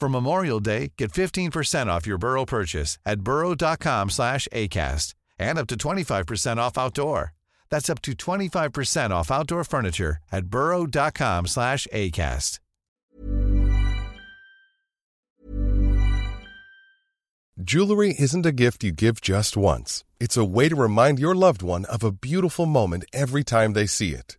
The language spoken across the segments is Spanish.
For Memorial Day, get 15% off your Burrow purchase at burrow.com slash ACAST and up to 25% off outdoor. That's up to 25% off outdoor furniture at burrow.com slash ACAST. Jewelry isn't a gift you give just once. It's a way to remind your loved one of a beautiful moment every time they see it.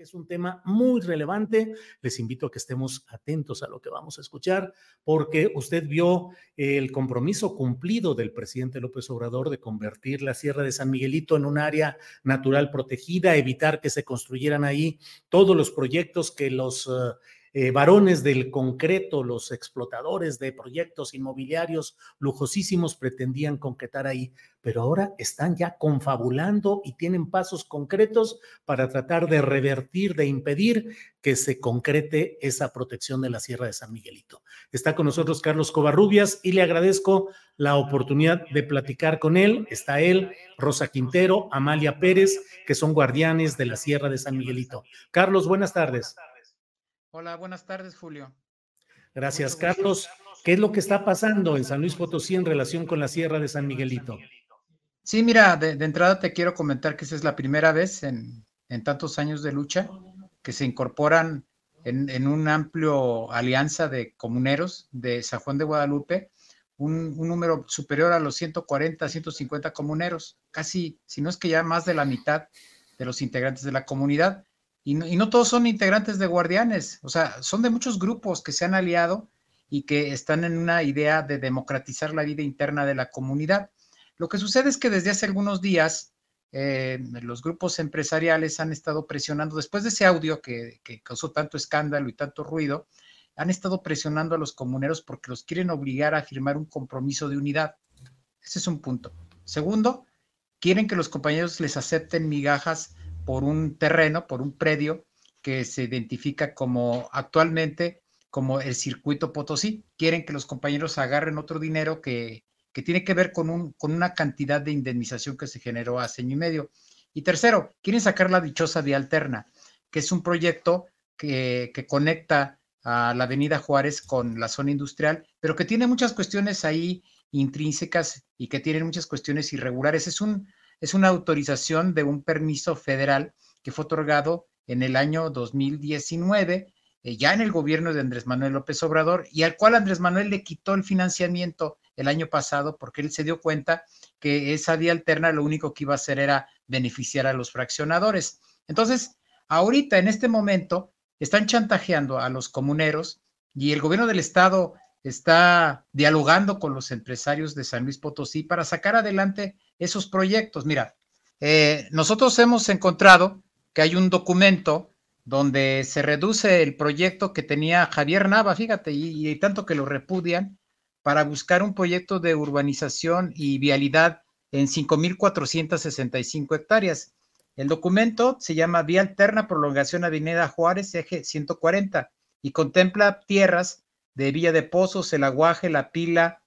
Es un tema muy relevante. Les invito a que estemos atentos a lo que vamos a escuchar, porque usted vio el compromiso cumplido del presidente López Obrador de convertir la Sierra de San Miguelito en un área natural protegida, evitar que se construyeran ahí todos los proyectos que los... Uh, eh, varones del concreto, los explotadores de proyectos inmobiliarios lujosísimos pretendían concretar ahí, pero ahora están ya confabulando y tienen pasos concretos para tratar de revertir, de impedir que se concrete esa protección de la Sierra de San Miguelito. Está con nosotros Carlos Covarrubias y le agradezco la oportunidad de platicar con él. Está él, Rosa Quintero, Amalia Pérez, que son guardianes de la Sierra de San Miguelito. Carlos, buenas tardes. Hola, buenas tardes, Julio. Gracias, Carlos. ¿Qué es lo que está pasando en San Luis Potosí en relación con la Sierra de San Miguelito? Sí, mira, de, entrada te quiero comentar que esa es la primera vez en, tantos años de lucha que se incorporan en, en un amplio alianza de comuneros de San Juan de Guadalupe, un, un, número superior a los 140, 150 comuneros, casi, si no es que ya más de la mitad de los integrantes de la comunidad. Y no, todos son integrantes de Guardianes, o sea, son de muchos grupos que se han aliado y que están en una idea de democratizar la vida interna de la comunidad. Lo que sucede es que desde hace algunos días eh, los grupos empresariales han estado presionando, después de ese audio que, que, causó tanto escándalo y tanto ruido, han estado presionando a los comuneros porque los quieren obligar a firmar un compromiso de unidad. Ese es un punto. Segundo, quieren que los compañeros les acepten migajas por un terreno, por un predio que se identifica como actualmente como el circuito Potosí. Quieren que los compañeros agarren otro dinero que, que tiene que ver con, un, con una cantidad de indemnización que se generó hace año y medio. Y tercero, quieren sacar la dichosa vía alterna, que es un proyecto que, que conecta a la Avenida Juárez con la zona industrial, pero que tiene muchas cuestiones ahí intrínsecas y que tienen muchas cuestiones irregulares. Es un, es una autorización de un permiso federal que fue otorgado en el año 2019, eh, ya en el gobierno de Andrés Manuel López Obrador, y al cual Andrés Manuel le quitó el financiamiento el año pasado porque él se dio cuenta que esa vía alterna lo único que iba a hacer era beneficiar a los fraccionadores. Entonces, ahorita, en este momento, están chantajeando a los comuneros y el gobierno del estado está dialogando con los empresarios de San Luis Potosí para sacar adelante esos proyectos. Mira, Eh, nosotros hemos encontrado que hay un documento donde se reduce el proyecto que tenía Javier Nava, fíjate, y, tanto que lo repudian, para buscar un proyecto de urbanización y vialidad en 5.465 hectáreas. El documento se llama Vía Alterna Prolongación Avenida Juárez, eje 140, y contempla tierras de Villa de Pozos, El Aguaje, La Pila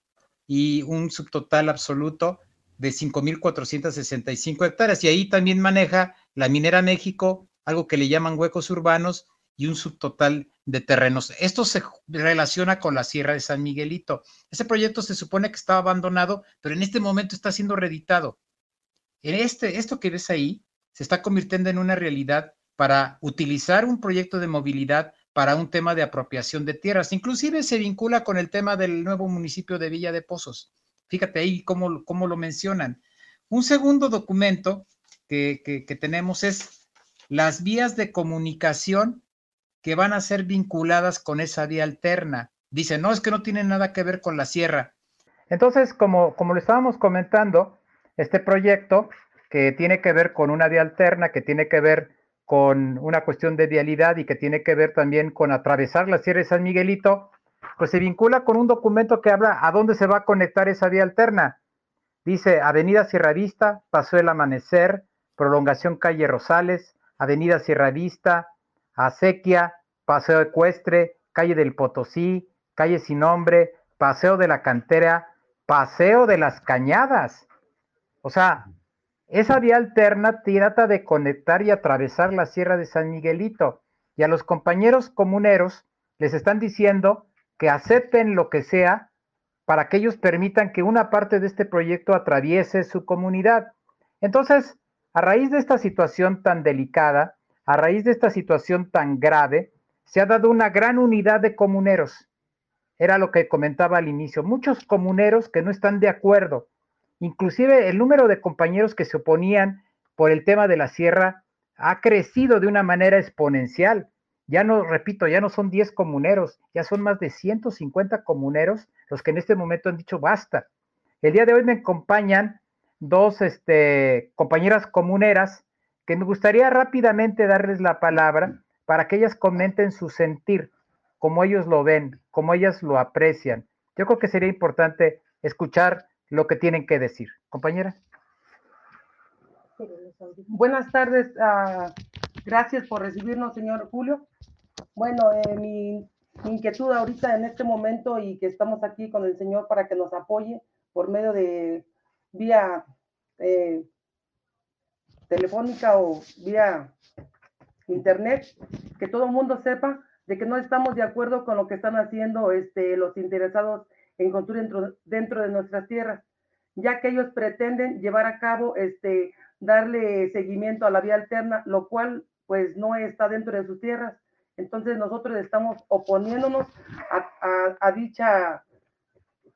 y un subtotal absoluto de 5.465 hectáreas. Y ahí también maneja la Minera México, algo que le llaman huecos urbanos y un subtotal de terrenos. Esto se relaciona con la Sierra de San Miguelito. Ese proyecto se supone que estaba abandonado, pero en este momento está siendo reeditado. En este, esto que ves ahí se está convirtiendo en una realidad para utilizar un proyecto de movilidad para un tema de apropiación de tierras. Inclusive se vincula con el tema del nuevo municipio de Villa de Pozos. Fíjate ahí cómo, cómo lo mencionan. Un segundo documento que, que tenemos es las vías de comunicación que van a ser vinculadas con esa vía alterna. Dice, no, es que no tiene nada que ver con la sierra. Entonces, como, como lo estábamos comentando, este proyecto que tiene que ver con una vía alterna, que tiene que ver con una cuestión de vialidad y que tiene que ver también con atravesar la Sierra de San Miguelito, pues se vincula con un documento que habla a dónde se va a conectar esa vía alterna. Dice Avenida Sierra Vista, Paso del Amanecer, Prolongación Calle Rosales, Avenida Sierra Vista, Acequia, Paseo Ecuestre, Calle del Potosí, Calle Sin Nombre, Paseo de la Cantera, Paseo de las Cañadas. O sea, esa vía alterna trata de conectar y atravesar la Sierra de San Miguelito. Y a los compañeros comuneros les están diciendo que acepten lo que sea para que ellos permitan que una parte de este proyecto atraviese su comunidad. Entonces, a raíz de esta situación tan delicada, a raíz de esta situación tan grave, se ha dado una gran unidad de comuneros. Era lo que comentaba al inicio. Muchos comuneros que no están de acuerdo Inclusive el número de compañeros que se oponían por el tema de la sierra ha crecido de una manera exponencial. Ya no, repito, ya no son 10 comuneros, ya son más de 150 comuneros los que en este momento han dicho basta. El día de hoy me acompañan dos este, compañeras comuneras que me gustaría rápidamente darles la palabra para que ellas comenten su sentir, como ellos lo ven, como ellas lo aprecian. Yo creo que sería importante escuchar lo que tienen que decir. Compañera. Buenas tardes. Uh, gracias por recibirnos, señor Julio. Bueno, eh, mi, inquietud ahorita en este momento y que estamos aquí con el señor para que nos apoye por medio de vía eh, telefónica o vía internet, que todo el mundo sepa de que no estamos de acuerdo con lo que están haciendo este, los interesados en construir dentro, dentro de nuestras tierras, ya que ellos pretenden llevar a cabo, este, darle seguimiento a la vía alterna, lo cual pues no está dentro de sus tierras. Entonces nosotros estamos oponiéndonos a, dicha,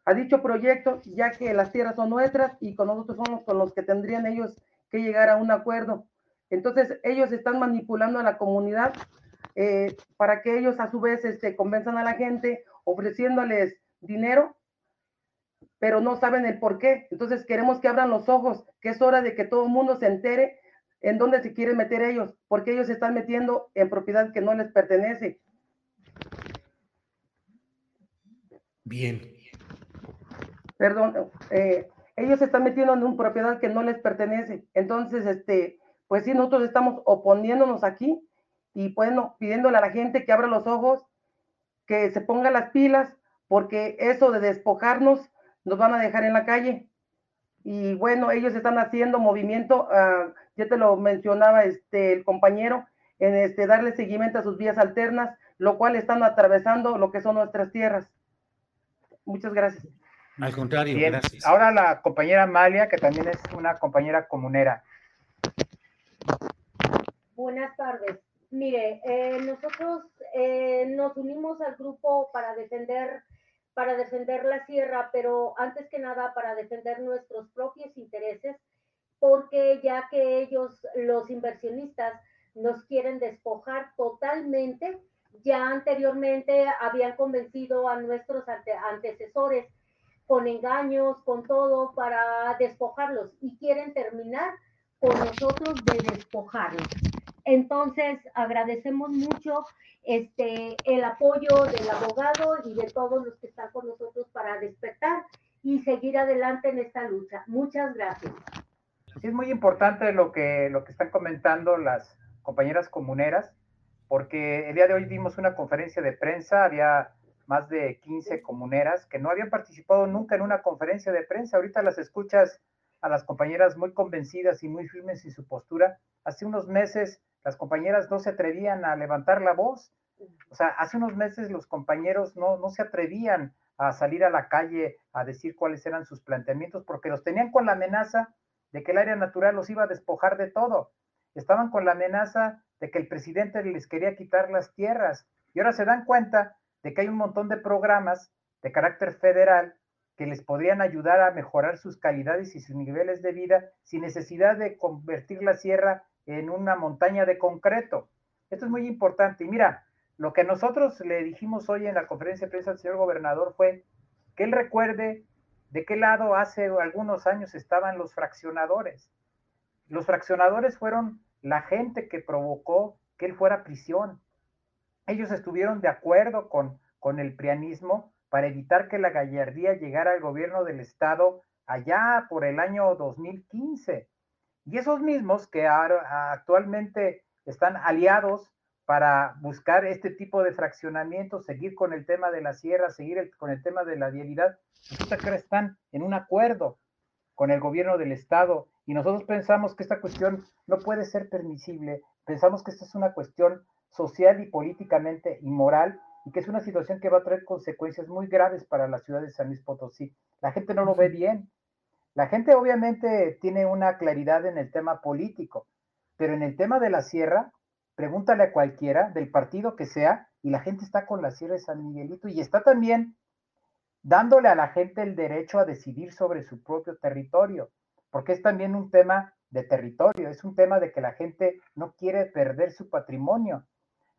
a dicho proyecto, ya que las tierras son nuestras y con nosotros somos con los que tendrían ellos que llegar a un acuerdo. Entonces ellos están manipulando a la comunidad eh, para que ellos a su vez este, convenzan a la gente ofreciéndoles dinero, pero no saben el por qué. Entonces queremos que abran los ojos, que es hora de que todo el mundo se entere en dónde se quieren meter ellos, porque ellos se están metiendo en propiedad que no les pertenece. Bien. Perdón, eh, ellos se están metiendo en una propiedad que no les pertenece. Entonces, este, pues sí, nosotros estamos oponiéndonos aquí y bueno, pidiéndole a la gente que abra los ojos, que se ponga las pilas, porque eso de despojarnos nos van a dejar en la calle. Y bueno, ellos están haciendo movimiento, uh, ya te lo mencionaba este, el compañero, en este, darle seguimiento a sus vías alternas, lo cual están atravesando lo que son nuestras tierras. Muchas gracias. Al contrario, gracias. Ahora la compañera Amalia, que también es una compañera comunera. Buenas tardes. Mire, eh, nosotros eh, nos unimos al grupo para defender para defender la sierra, pero antes que nada para defender nuestros propios intereses, porque ya que ellos, los inversionistas, nos quieren despojar totalmente, ya anteriormente habían convencido a nuestros antecesores con engaños, con todo, para despojarlos y quieren terminar por nosotros de despojarnos. Entonces, agradecemos mucho este, el apoyo del abogado y de todos los que están con nosotros para despertar y seguir adelante en esta lucha. Muchas gracias. Sí, es muy importante lo que, lo que están comentando las compañeras comuneras, porque el día de hoy dimos una conferencia de prensa, había más de 15 comuneras que no habían participado nunca en una conferencia de prensa. Ahorita las escuchas a las compañeras muy convencidas y muy firmes en su postura. Hace unos meses las compañeras no se atrevían a levantar la voz. O sea, hace unos meses los compañeros no, no se atrevían a salir a la calle a decir cuáles eran sus planteamientos porque los tenían con la amenaza de que el área natural los iba a despojar de todo. Estaban con la amenaza de que el presidente les quería quitar las tierras. Y ahora se dan cuenta de que hay un montón de programas de carácter federal que les podrían ayudar a mejorar sus calidades y sus niveles de vida sin necesidad de convertir la sierra en una montaña de concreto. Esto es muy importante. Y mira, lo que nosotros le dijimos hoy en la conferencia de prensa al señor gobernador fue que él recuerde de qué lado hace algunos años estaban los fraccionadores. Los fraccionadores fueron la gente que provocó que él fuera a prisión. Ellos estuvieron de acuerdo con, con el prianismo para evitar que la gallardía llegara al gobierno del estado allá por el año 2015. Y esos mismos que actualmente están aliados para buscar este tipo de fraccionamiento, seguir con el tema de la sierra, seguir con el tema de la vialidad, que están en un acuerdo con el gobierno del estado y nosotros pensamos que esta cuestión no puede ser permisible, pensamos que esta es una cuestión social y políticamente inmoral y que es una situación que va a traer consecuencias muy graves para la ciudad de San Luis Potosí. La gente no lo ve bien, la gente obviamente tiene una claridad en el tema político, pero en el tema de la sierra, pregúntale a cualquiera del partido que sea y la gente está con la sierra de San Miguelito y está también dándole a la gente el derecho a decidir sobre su propio territorio, porque es también un tema de territorio, es un tema de que la gente no quiere perder su patrimonio.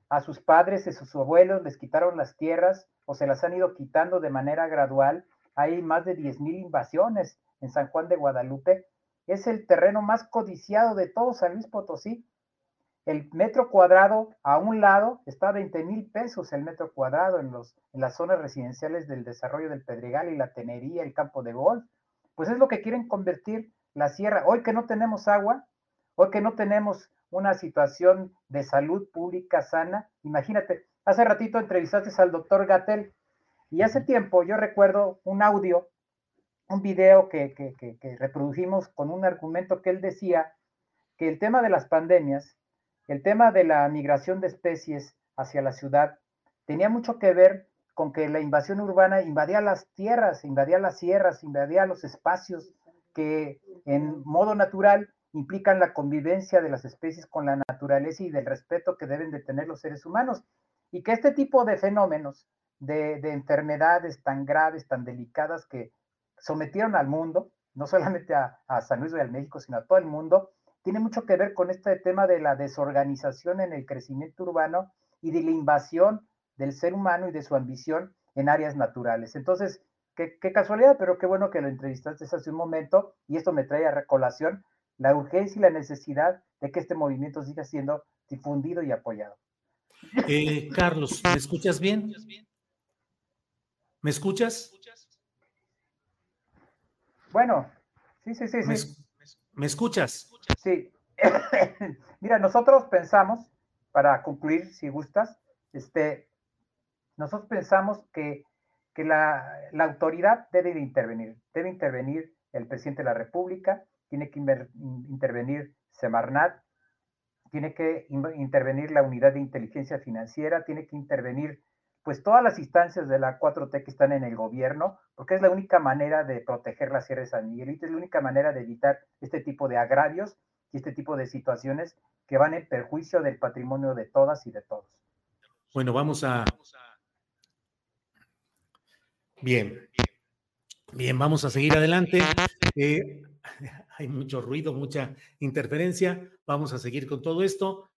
A sus padres y sus abuelos les quitaron las tierras o se las han ido quitando de manera gradual. Hay más de 10.000 invasiones en San Juan de Guadalupe, es el terreno más codiciado de todo San Luis Potosí. El metro cuadrado a un lado está a 20 mil pesos el metro cuadrado en, los, en las zonas residenciales del desarrollo del Pedregal y la Tenería, el campo de golf. Pues es lo que quieren convertir la sierra. Hoy que no tenemos agua, hoy que no tenemos una situación de salud pública sana, imagínate, hace ratito entrevistaste al doctor Gatel y hace tiempo yo recuerdo un audio un video que, reprodujimos con un argumento que él decía que el tema de las pandemias, el tema de la migración de especies hacia la ciudad, tenía mucho que ver con que la invasión urbana invadía las tierras, invadía las sierras, invadía los espacios que en modo natural implican la convivencia de las especies con la naturaleza y del respeto que deben de tener los seres humanos. Y que este tipo de fenómenos, de, de enfermedades tan graves, tan delicadas que sometieron al mundo, no solamente a, San Luis de México, sino a todo el mundo, tiene mucho que ver con este tema de la desorganización en el crecimiento urbano y de la invasión del ser humano y de su ambición en áreas naturales. Entonces, qué, casualidad, pero qué bueno que lo entrevistaste hace un momento y esto me trae a recolación la urgencia y la necesidad de que este movimiento siga siendo difundido y apoyado. Eh, Carlos, ¿me escuchas bien? ¿Me escuchas? Bueno, sí, sí, sí, sí. ¿Me, escuchas? Sí. Mira, nosotros pensamos, para concluir, si gustas, este, nosotros pensamos que, la, autoridad debe de intervenir. Debe intervenir el presidente de la República, tiene que intervenir Semarnat, tiene que intervenir la unidad de inteligencia financiera, tiene que intervenir pues todas las instancias de la 4T que están en el gobierno, porque es la única manera de proteger la Sierra de San Miguelito, es la única manera de evitar este tipo de agravios y este tipo de situaciones que van en perjuicio del patrimonio de todas y de todos. Bueno, vamos a... Bien, bien, vamos a seguir adelante. Eh, hay mucho ruido, mucha interferencia. Vamos a seguir con todo esto.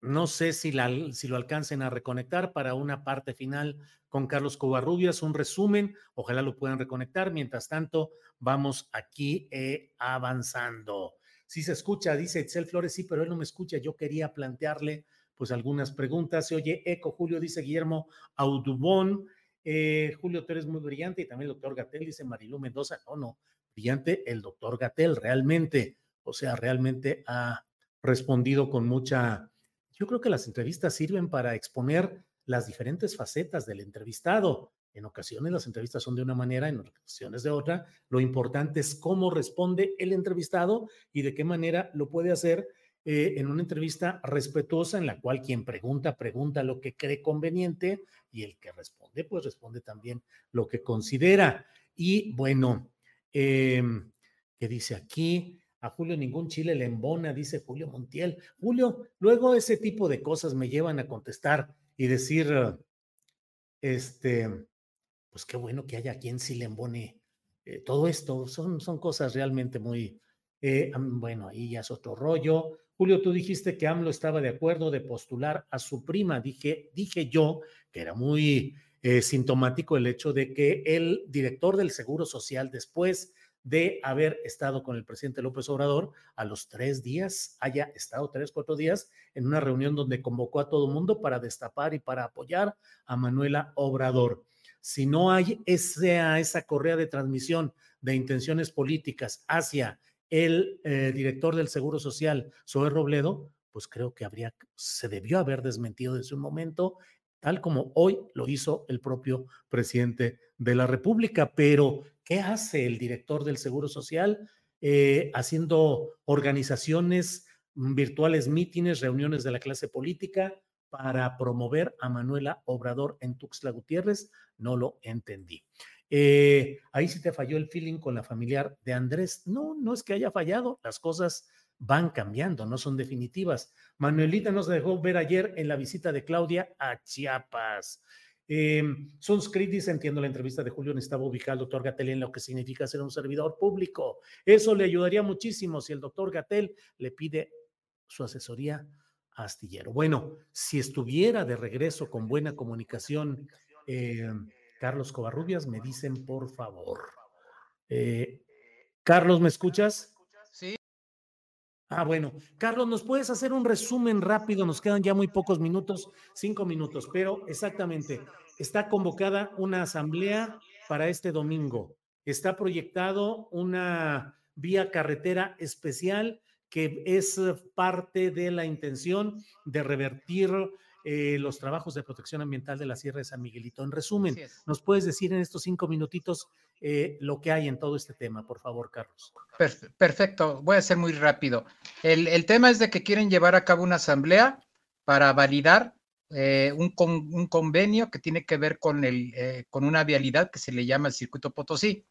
No sé si, si lo alcancen a reconectar para una parte final con Carlos Covarrubias, un resumen, ojalá lo puedan reconectar. Mientras tanto, vamos aquí eh, avanzando. sí se escucha, dice Excel Flores, sí, pero él no me escucha. Yo quería plantearle pues algunas preguntas. Se oye eco, Julio, dice Guillermo Audubón. Eh, Julio, tú muy brillante y también el doctor Gatel, dice Marilú Mendoza. No, no, brillante el doctor Gatel, realmente. O sea, realmente ha respondido con mucha... Yo creo que las entrevistas sirven para exponer las diferentes facetas del entrevistado. En ocasiones las entrevistas son de una manera, en ocasiones de otra. Lo importante es cómo responde el entrevistado y de qué manera lo puede hacer eh, en una entrevista respetuosa en la cual quien pregunta, pregunta lo que cree conveniente y el que responde, pues responde también lo que considera. Y bueno, eh, ¿qué dice aquí? A Julio ningún chile le embona, dice Julio Montiel. Julio, luego ese tipo de cosas me llevan a contestar y decir, este, pues qué bueno que haya quien sí le embone eh, todo esto. Son, son cosas realmente muy, eh, bueno, ahí ya es otro rollo. Julio, tú dijiste que AMLO estaba de acuerdo de postular a su prima. Dije, dije yo que era muy eh, sintomático el hecho de que el director del Seguro Social, después de haber estado con el presidente López Obrador, a los tres días haya estado tres, cuatro días en una reunión donde convocó a todo mundo para destapar y para apoyar a Manuela Obrador si no hay esa, esa correa de transmisión de intenciones políticas hacia el eh, director del Seguro Social, Zoe Robledo, pues creo que habría, se debió haber desmentido desde un momento, tal como hoy lo hizo el propio presidente de la República. Pero, ¿qué hace el director del Seguro Social? Eh, haciendo organizaciones virtuales, mítines, reuniones de la clase política, para promover a Manuela Obrador en Tuxtla Gutiérrez, no lo entendí. Eh, ahí sí te falló el feeling con la familiar de Andrés. No, no es que haya fallado, las cosas van cambiando, no son definitivas. Manuelita nos dejó ver ayer en la visita de Claudia a Chiapas. Eh, dice, entiendo la entrevista de Julio, necesitaba ubicar al doctor Gatel en lo que significa ser un servidor público. Eso le ayudaría muchísimo si el doctor Gatel le pide su asesoría Astillero. Bueno, si estuviera de regreso con buena comunicación, eh, Carlos Covarrubias, me dicen por favor. Eh, Carlos, ¿me escuchas? Sí. Ah, bueno. Carlos, ¿nos puedes hacer un resumen rápido? Nos quedan ya muy pocos minutos, cinco minutos, pero exactamente, está convocada una asamblea para este domingo. Está proyectado una vía carretera especial que es eh, parte de la intención de revertir eh, los trabajos de protección ambiental de la Sierra de San Miguelito. En resumen, ¿nos puedes decir en estos cinco minutitos eh, lo que hay en todo este tema, por favor, Carlos? Perfecto, voy a ser muy rápido. El, tema es de que quieren llevar a cabo una asamblea para validar un, un, convenio que tiene que ver con, el, con una vialidad que se le llama el circuito Potosí,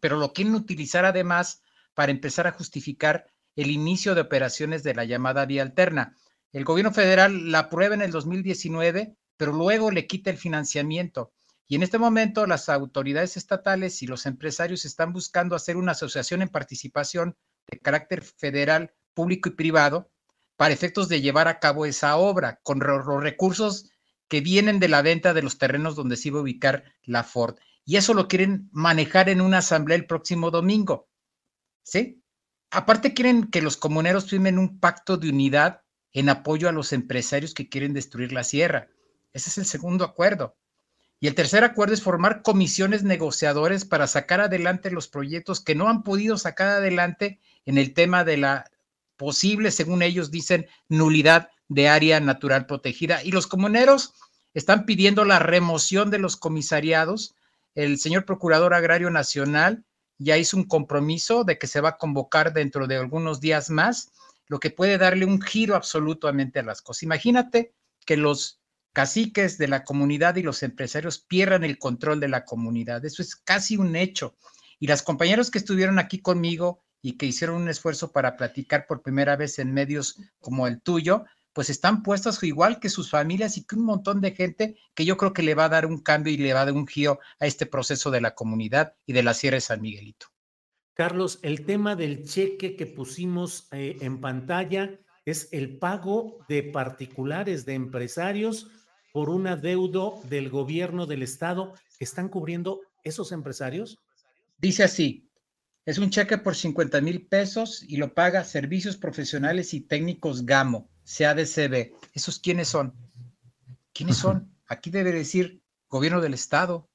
pero lo quieren utilizar además para empezar a justificar el inicio de operaciones de la llamada vía alterna. El gobierno federal la aprueba en el 2019, pero luego le quita el financiamiento. Y en este momento las autoridades estatales y los empresarios están buscando hacer una asociación en participación de carácter federal, público y privado para efectos de llevar a cabo esa obra con los recursos que vienen de la venta de los terrenos donde se iba a ubicar la Ford. Y eso lo quieren manejar en una asamblea el próximo domingo. ¿Sí? Aparte quieren que los comuneros firmen un pacto de unidad en apoyo a los empresarios que quieren destruir la sierra. Ese es el segundo acuerdo. Y el tercer acuerdo es formar comisiones negociadores para sacar adelante los proyectos que no han podido sacar adelante en el tema de la posible, según ellos dicen, nulidad de área natural protegida. Y los comuneros están pidiendo la remoción de los comisariados. El señor Procurador Agrario Nacional ya hizo un compromiso de que se va a convocar dentro de algunos días más, lo que puede darle un giro absolutamente a las cosas. Imagínate que los caciques de la comunidad y los empresarios pierdan el control de la comunidad. Eso es casi un hecho. Y las compañeros que estuvieron aquí conmigo y que hicieron un esfuerzo para platicar por primera vez en medios como el tuyo, pues están puestas igual que sus familias y que un montón de gente que yo creo que le va a dar un cambio y le va a dar un giro a este proceso de la comunidad y de la Sierra de San Miguelito. Carlos, el tema del cheque que pusimos eh, en pantalla es el pago de particulares, de empresarios, por un adeudo del gobierno del estado que están cubriendo esos empresarios. Dice así, Es un cheque por 50 mil pesos y lo paga Servicios Profesionales y Técnicos GAMO, CADCB. ¿Esos quiénes son? ¿Quiénes son? Aquí debe decir gobierno del Estado.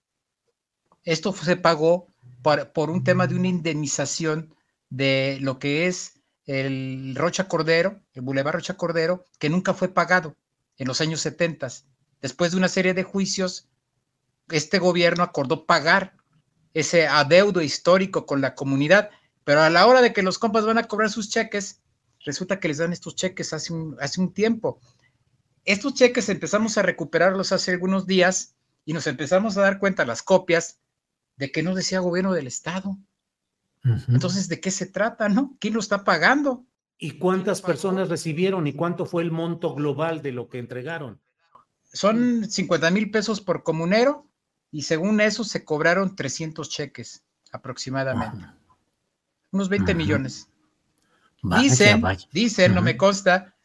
Esto se pagó por, un tema de una indemnización de lo que es el Rocha Cordero, el Boulevard Rocha Cordero, que nunca fue pagado en los años 70. Después de una serie de juicios, este gobierno acordó pagar ese adeudo histórico con la comunidad, pero a la hora de que los compas van a cobrar sus cheques, resulta que les dan estos cheques hace un, hace un tiempo. Estos cheques empezamos a recuperarlos hace algunos días y nos empezamos a dar cuenta las copias de que no decía gobierno del Estado. Entonces, ¿de qué se trata, no? ¿Quién lo está pagando? ¿Y cuántas personas recibieron y cuánto fue el monto global de lo que entregaron? Son 50 mil pesos por comunero y según eso se cobraron 300 cheques aproximadamente. Unos 20 millones. dicen, dicen, no me consta,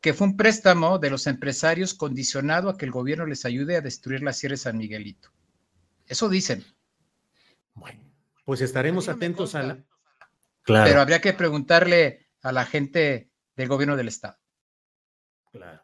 que fue un préstamo de los empresarios condicionado a que el gobierno les ayude a destruir la Sierra de San Miguelito. Eso dicen. Bueno, pues estaremos atentos a la... Claro. Pero habría que preguntarle a la gente del gobierno del estado. Claro.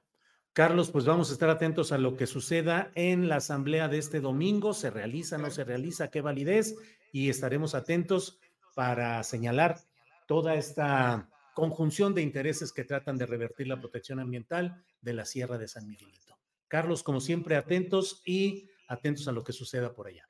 Carlos, pues vamos a estar atentos a lo que suceda en la asamblea de este domingo. ¿Se realiza, no se realiza? ¿Qué validez? Y estaremos atentos para señalar toda esta conjunción de intereses que tratan de revertir la protección ambiental de la Sierra de San Miguelito. Carlos, como siempre, atentos y atentos a lo que suceda por allá.